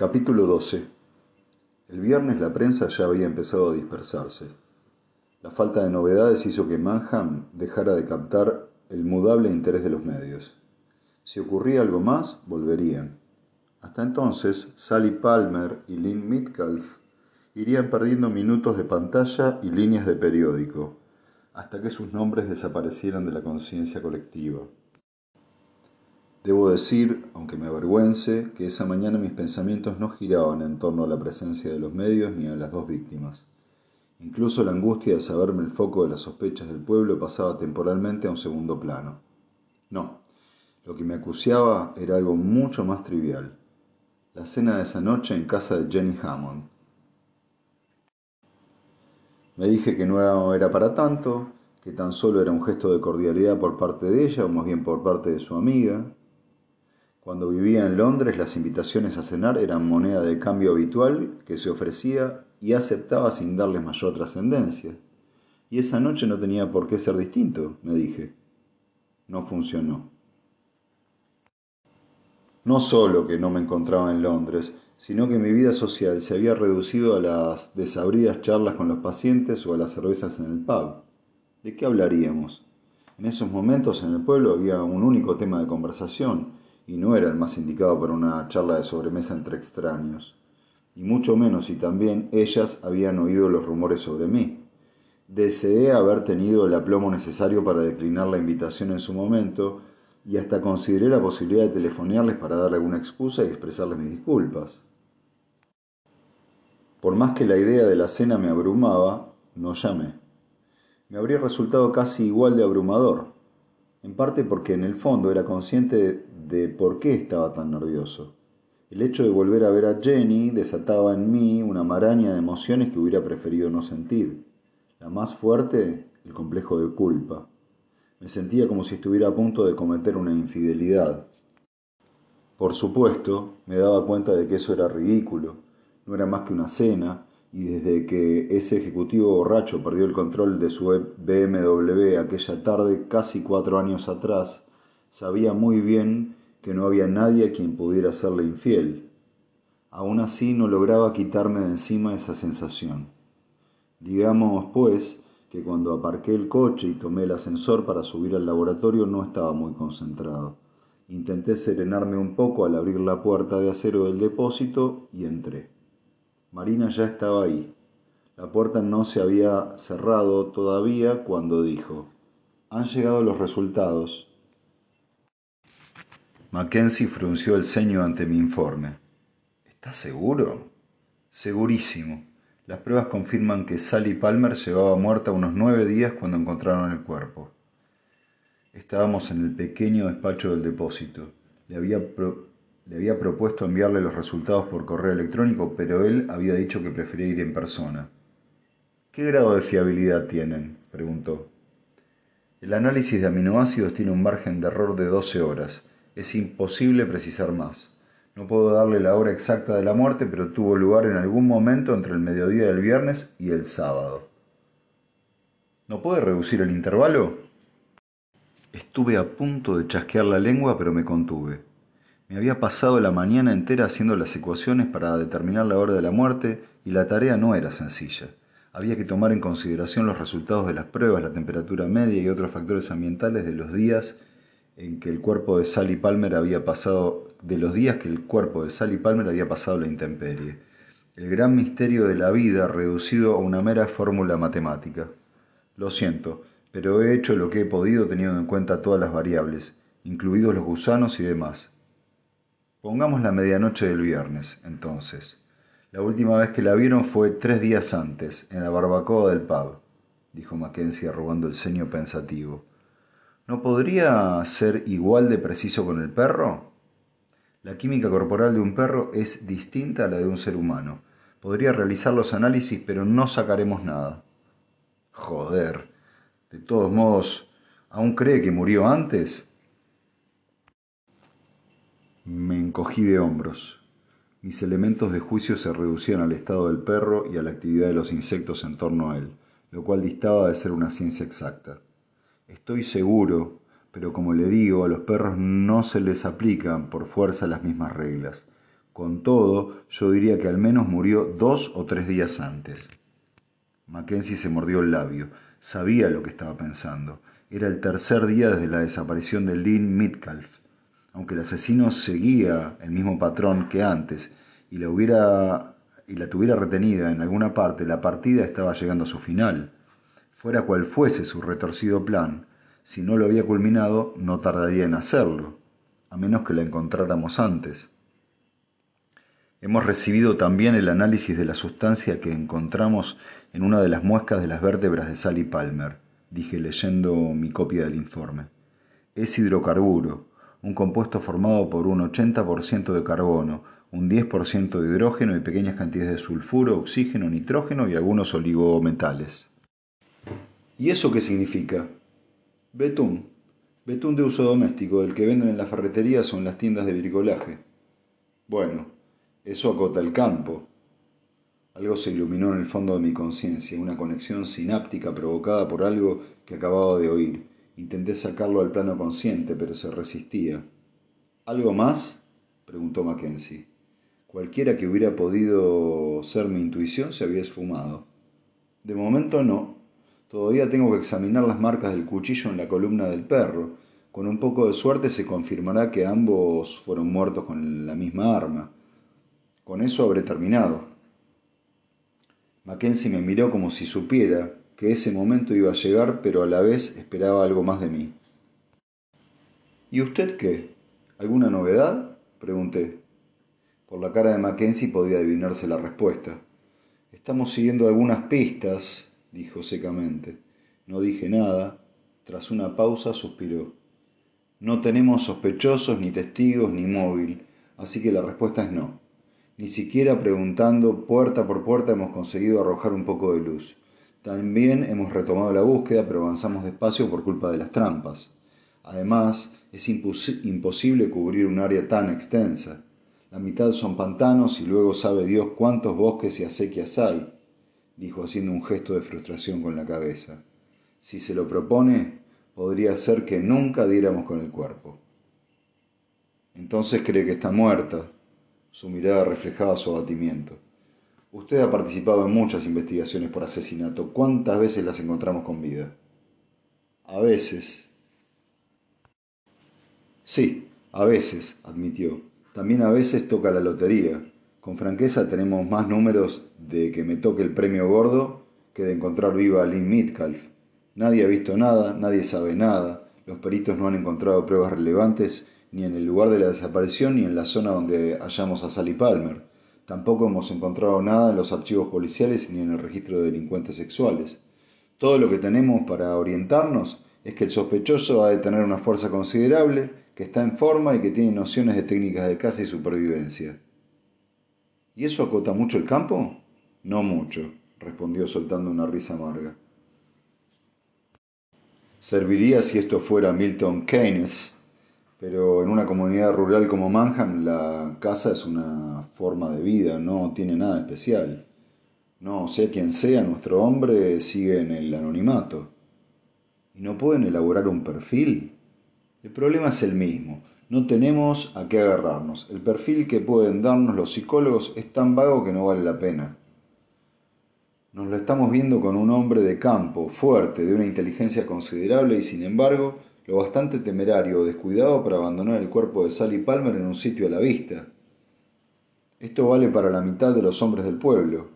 Capítulo 12 El viernes la prensa ya había empezado a dispersarse. La falta de novedades hizo que Manham dejara de captar el mudable interés de los medios. Si ocurría algo más, volverían. Hasta entonces, Sally Palmer y Lynn Mitcalf irían perdiendo minutos de pantalla y líneas de periódico, hasta que sus nombres desaparecieran de la conciencia colectiva. Debo decir, aunque me avergüence, que esa mañana mis pensamientos no giraban en torno a la presencia de los medios ni a las dos víctimas. Incluso la angustia de saberme el foco de las sospechas del pueblo pasaba temporalmente a un segundo plano. No, lo que me acuciaba era algo mucho más trivial. La cena de esa noche en casa de Jenny Hammond. Me dije que no era para tanto, que tan solo era un gesto de cordialidad por parte de ella, o más bien por parte de su amiga, cuando vivía en Londres, las invitaciones a cenar eran moneda de cambio habitual que se ofrecía y aceptaba sin darles mayor trascendencia. Y esa noche no tenía por qué ser distinto, me dije. No funcionó. No solo que no me encontraba en Londres, sino que mi vida social se había reducido a las desabridas charlas con los pacientes o a las cervezas en el pub. ¿De qué hablaríamos? En esos momentos en el pueblo había un único tema de conversación, y no era el más indicado para una charla de sobremesa entre extraños, y mucho menos si también ellas habían oído los rumores sobre mí. Deseé haber tenido el aplomo necesario para declinar la invitación en su momento, y hasta consideré la posibilidad de telefonearles para darle alguna excusa y expresarles mis disculpas. Por más que la idea de la cena me abrumaba, no llamé. Me habría resultado casi igual de abrumador, en parte porque en el fondo era consciente de por qué estaba tan nervioso. El hecho de volver a ver a Jenny desataba en mí una maraña de emociones que hubiera preferido no sentir. La más fuerte, el complejo de culpa. Me sentía como si estuviera a punto de cometer una infidelidad. Por supuesto, me daba cuenta de que eso era ridículo. No era más que una cena, y desde que ese ejecutivo borracho perdió el control de su BMW aquella tarde casi cuatro años atrás, sabía muy bien que no había nadie a quien pudiera serle infiel. Aún así no lograba quitarme de encima esa sensación. Digamos, pues, que cuando aparqué el coche y tomé el ascensor para subir al laboratorio no estaba muy concentrado. Intenté serenarme un poco al abrir la puerta de acero del depósito y entré. Marina ya estaba ahí. La puerta no se había cerrado todavía cuando dijo, han llegado los resultados. Mackenzie frunció el ceño ante mi informe. ¿Estás seguro? Segurísimo. Las pruebas confirman que Sally Palmer llevaba muerta unos nueve días cuando encontraron el cuerpo. Estábamos en el pequeño despacho del depósito. Le había, le había propuesto enviarle los resultados por correo electrónico, pero él había dicho que prefería ir en persona. ¿Qué grado de fiabilidad tienen? preguntó. El análisis de aminoácidos tiene un margen de error de 12 horas. Es imposible precisar más. No puedo darle la hora exacta de la muerte, pero tuvo lugar en algún momento entre el mediodía del viernes y el sábado. ¿No puede reducir el intervalo? Estuve a punto de chasquear la lengua, pero me contuve. Me había pasado la mañana entera haciendo las ecuaciones para determinar la hora de la muerte y la tarea no era sencilla. Había que tomar en consideración los resultados de las pruebas, la temperatura media y otros factores ambientales de los días en que el cuerpo de Sally Palmer había pasado, de los días que el cuerpo de Sally Palmer había pasado la intemperie. El gran misterio de la vida reducido a una mera fórmula matemática. Lo siento, pero he hecho lo que he podido teniendo en cuenta todas las variables, incluidos los gusanos y demás. Pongamos la medianoche del viernes, entonces. La última vez que la vieron fue tres días antes, en la barbacoa del pub, dijo Mackenzie arrugando el ceño pensativo. ¿No podría ser igual de preciso con el perro? La química corporal de un perro es distinta a la de un ser humano. Podría realizar los análisis, pero no sacaremos nada. Joder. De todos modos, ¿aún cree que murió antes? Me encogí de hombros. Mis elementos de juicio se reducían al estado del perro y a la actividad de los insectos en torno a él, lo cual distaba de ser una ciencia exacta. Estoy seguro, pero como le digo, a los perros no se les aplican por fuerza las mismas reglas. Con todo, yo diría que al menos murió dos o tres días antes. Mackenzie se mordió el labio. Sabía lo que estaba pensando. Era el tercer día desde la desaparición de Lynn Mitcalf. Aunque el asesino seguía el mismo patrón que antes y la, hubiera, y la tuviera retenida en alguna parte, la partida estaba llegando a su final. Fuera cual fuese su retorcido plan, si no lo había culminado, no tardaría en hacerlo, a menos que la encontráramos antes. Hemos recibido también el análisis de la sustancia que encontramos en una de las muescas de las vértebras de Sally Palmer, dije leyendo mi copia del informe. Es hidrocarburo, un compuesto formado por un 80% de carbono, un 10% de hidrógeno y pequeñas cantidades de sulfuro, oxígeno, nitrógeno y algunos oligometales. ¿Y eso qué significa? Betún. Betún de uso doméstico, del que venden en las ferreterías o en las tiendas de bricolaje. Bueno, eso acota el campo. Algo se iluminó en el fondo de mi conciencia, una conexión sináptica provocada por algo que acababa de oír. Intenté sacarlo al plano consciente, pero se resistía. ¿Algo más? preguntó Mackenzie. Cualquiera que hubiera podido ser mi intuición se había esfumado. De momento no. Todavía tengo que examinar las marcas del cuchillo en la columna del perro. Con un poco de suerte se confirmará que ambos fueron muertos con la misma arma. Con eso habré terminado. Mackenzie me miró como si supiera que ese momento iba a llegar, pero a la vez esperaba algo más de mí. ¿Y usted qué? ¿Alguna novedad? pregunté. Por la cara de Mackenzie podía adivinarse la respuesta. Estamos siguiendo algunas pistas, dijo secamente. No dije nada. Tras una pausa suspiró. No tenemos sospechosos, ni testigos, ni móvil, así que la respuesta es no. Ni siquiera preguntando puerta por puerta hemos conseguido arrojar un poco de luz. También hemos retomado la búsqueda, pero avanzamos despacio por culpa de las trampas. Además, es imposible cubrir un área tan extensa. La mitad son pantanos y luego sabe Dios cuántos bosques y acequias hay, dijo haciendo un gesto de frustración con la cabeza. Si se lo propone, podría ser que nunca diéramos con el cuerpo. Entonces cree que está muerta, su mirada reflejaba su abatimiento. Usted ha participado en muchas investigaciones por asesinato. ¿Cuántas veces las encontramos con vida? A veces. Sí, a veces, admitió. También a veces toca la lotería. Con franqueza tenemos más números de que me toque el premio gordo que de encontrar viva a Lynn Mitcalf. Nadie ha visto nada, nadie sabe nada. Los peritos no han encontrado pruebas relevantes ni en el lugar de la desaparición ni en la zona donde hallamos a Sally Palmer. Tampoco hemos encontrado nada en los archivos policiales ni en el registro de delincuentes sexuales. Todo lo que tenemos para orientarnos es que el sospechoso ha de tener una fuerza considerable, que está en forma y que tiene nociones de técnicas de caza y supervivencia. ¿Y eso acota mucho el campo? No mucho, respondió soltando una risa amarga. Serviría si esto fuera Milton Keynes, pero en una comunidad rural como Manham la casa es una forma de vida, no tiene nada especial. No, sea quien sea, nuestro hombre sigue en el anonimato. ¿Y no pueden elaborar un perfil? El problema es el mismo. No tenemos a qué agarrarnos. El perfil que pueden darnos los psicólogos es tan vago que no vale la pena. Nos lo estamos viendo con un hombre de campo, fuerte, de una inteligencia considerable y sin embargo lo bastante temerario o descuidado para abandonar el cuerpo de Sally Palmer en un sitio a la vista. Esto vale para la mitad de los hombres del pueblo.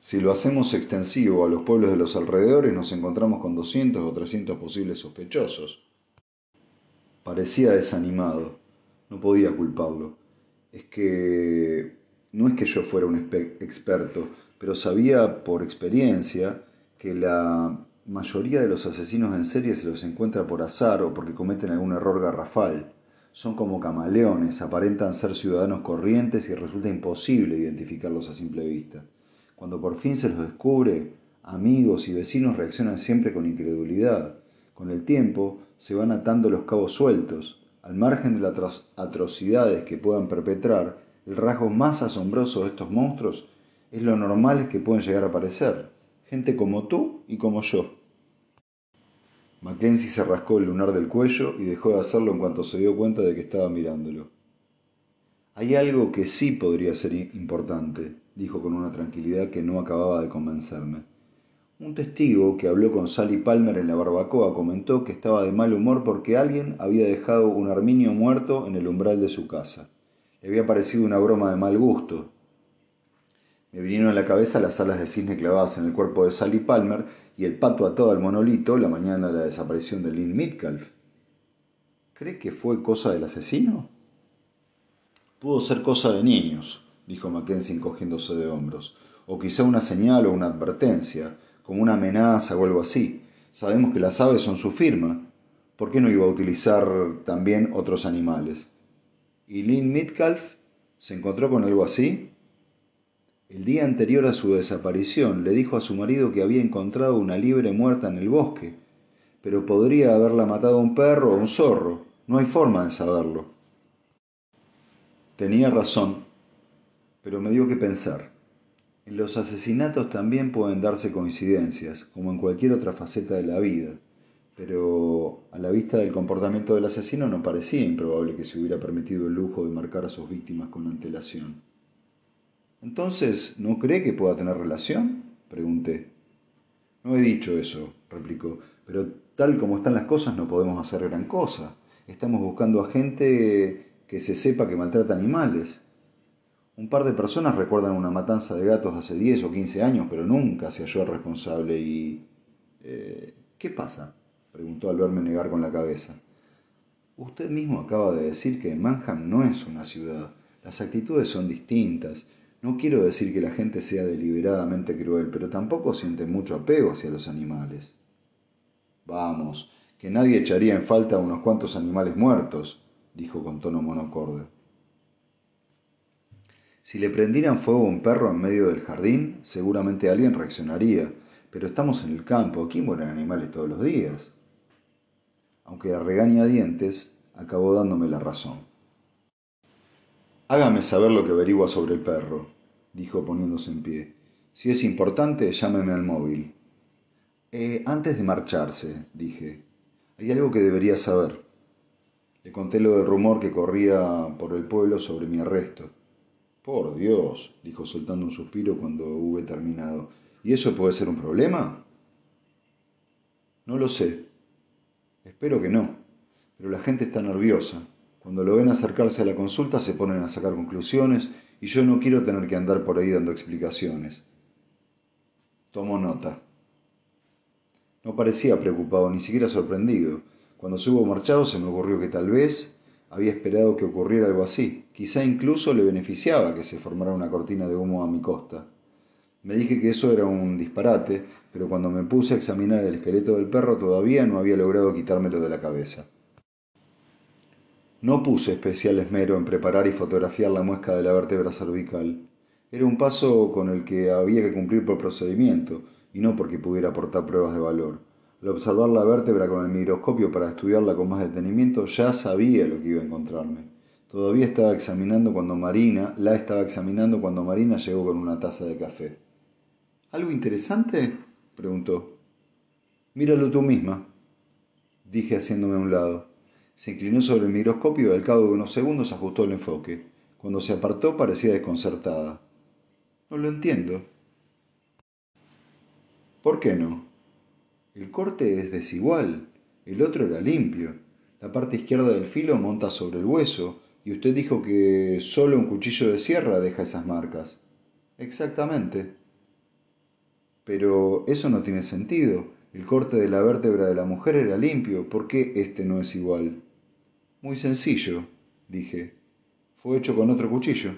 Si lo hacemos extensivo a los pueblos de los alrededores, nos encontramos con 200 o 300 posibles sospechosos. Parecía desanimado. No podía culparlo. Es que no es que yo fuera un experto, pero sabía por experiencia que la mayoría de los asesinos en serie se los encuentra por azar o porque cometen algún error garrafal. Son como camaleones, aparentan ser ciudadanos corrientes y resulta imposible identificarlos a simple vista. Cuando por fin se los descubre, amigos y vecinos reaccionan siempre con incredulidad. Con el tiempo se van atando los cabos sueltos. Al margen de las atrocidades que puedan perpetrar, el rasgo más asombroso de estos monstruos es lo normales que pueden llegar a parecer gente como tú y como yo. Mackenzie se rascó el lunar del cuello y dejó de hacerlo en cuanto se dio cuenta de que estaba mirándolo. Hay algo que sí podría ser importante, dijo con una tranquilidad que no acababa de convencerme. Un testigo que habló con Sally Palmer en la barbacoa comentó que estaba de mal humor porque alguien había dejado un arminio muerto en el umbral de su casa. Le había parecido una broma de mal gusto. Me vinieron a la cabeza las alas de cisne clavadas en el cuerpo de Sally Palmer y el pato atado al monolito la mañana de la desaparición de Lynn Mitcalf. ¿Cree que fue cosa del asesino? Pudo ser cosa de niños, dijo Mackenzie encogiéndose de hombros. O quizá una señal o una advertencia, como una amenaza o algo así. Sabemos que las aves son su firma. ¿Por qué no iba a utilizar también otros animales? ¿Y Lynn Mitcalf se encontró con algo así? El día anterior a su desaparición le dijo a su marido que había encontrado una liebre muerta en el bosque, pero podría haberla matado un perro o un zorro. No hay forma de saberlo. Tenía razón, pero me dio que pensar. En los asesinatos también pueden darse coincidencias, como en cualquier otra faceta de la vida, pero a la vista del comportamiento del asesino no parecía improbable que se hubiera permitido el lujo de marcar a sus víctimas con antelación. Entonces, ¿no cree que pueda tener relación? pregunté. No he dicho eso, replicó, pero tal como están las cosas no podemos hacer gran cosa. Estamos buscando a gente que se sepa que maltrata animales. Un par de personas recuerdan una matanza de gatos hace 10 o 15 años, pero nunca se halló el responsable y... Eh, ¿Qué pasa? preguntó al verme negar con la cabeza. Usted mismo acaba de decir que Manham no es una ciudad. Las actitudes son distintas. No quiero decir que la gente sea deliberadamente cruel, pero tampoco siente mucho apego hacia los animales. Vamos, que nadie echaría en falta a unos cuantos animales muertos, dijo con tono monocorde. Si le prendieran fuego a un perro en medio del jardín, seguramente alguien reaccionaría, pero estamos en el campo, aquí mueren animales todos los días. Aunque a regañadientes, acabó dándome la razón. Hágame saber lo que averigua sobre el perro, dijo poniéndose en pie. Si es importante, llámeme al móvil. Eh, antes de marcharse, dije, hay algo que debería saber. Le conté lo del rumor que corría por el pueblo sobre mi arresto. Por Dios, dijo soltando un suspiro cuando hube terminado. ¿Y eso puede ser un problema? No lo sé. Espero que no. Pero la gente está nerviosa. Cuando lo ven acercarse a la consulta se ponen a sacar conclusiones y yo no quiero tener que andar por ahí dando explicaciones. Tomo nota. No parecía preocupado, ni siquiera sorprendido. Cuando se hubo marchado se me ocurrió que tal vez había esperado que ocurriera algo así. Quizá incluso le beneficiaba que se formara una cortina de humo a mi costa. Me dije que eso era un disparate, pero cuando me puse a examinar el esqueleto del perro todavía no había logrado quitármelo de la cabeza. No puse especial esmero en preparar y fotografiar la muesca de la vértebra cervical. Era un paso con el que había que cumplir por procedimiento, y no porque pudiera aportar pruebas de valor. Al observar la vértebra con el microscopio para estudiarla con más detenimiento, ya sabía lo que iba a encontrarme. Todavía estaba examinando cuando Marina, la estaba examinando cuando Marina llegó con una taza de café. ¿Algo interesante? preguntó. Míralo tú misma, dije haciéndome a un lado. Se inclinó sobre el microscopio y al cabo de unos segundos ajustó el enfoque. Cuando se apartó parecía desconcertada. No lo entiendo. ¿Por qué no? El corte es desigual, el otro era limpio. La parte izquierda del filo monta sobre el hueso, y usted dijo que solo un cuchillo de sierra deja esas marcas. Exactamente. Pero eso no tiene sentido. El corte de la vértebra de la mujer era limpio. ¿Por qué este no es igual? Muy sencillo, dije. Fue hecho con otro cuchillo.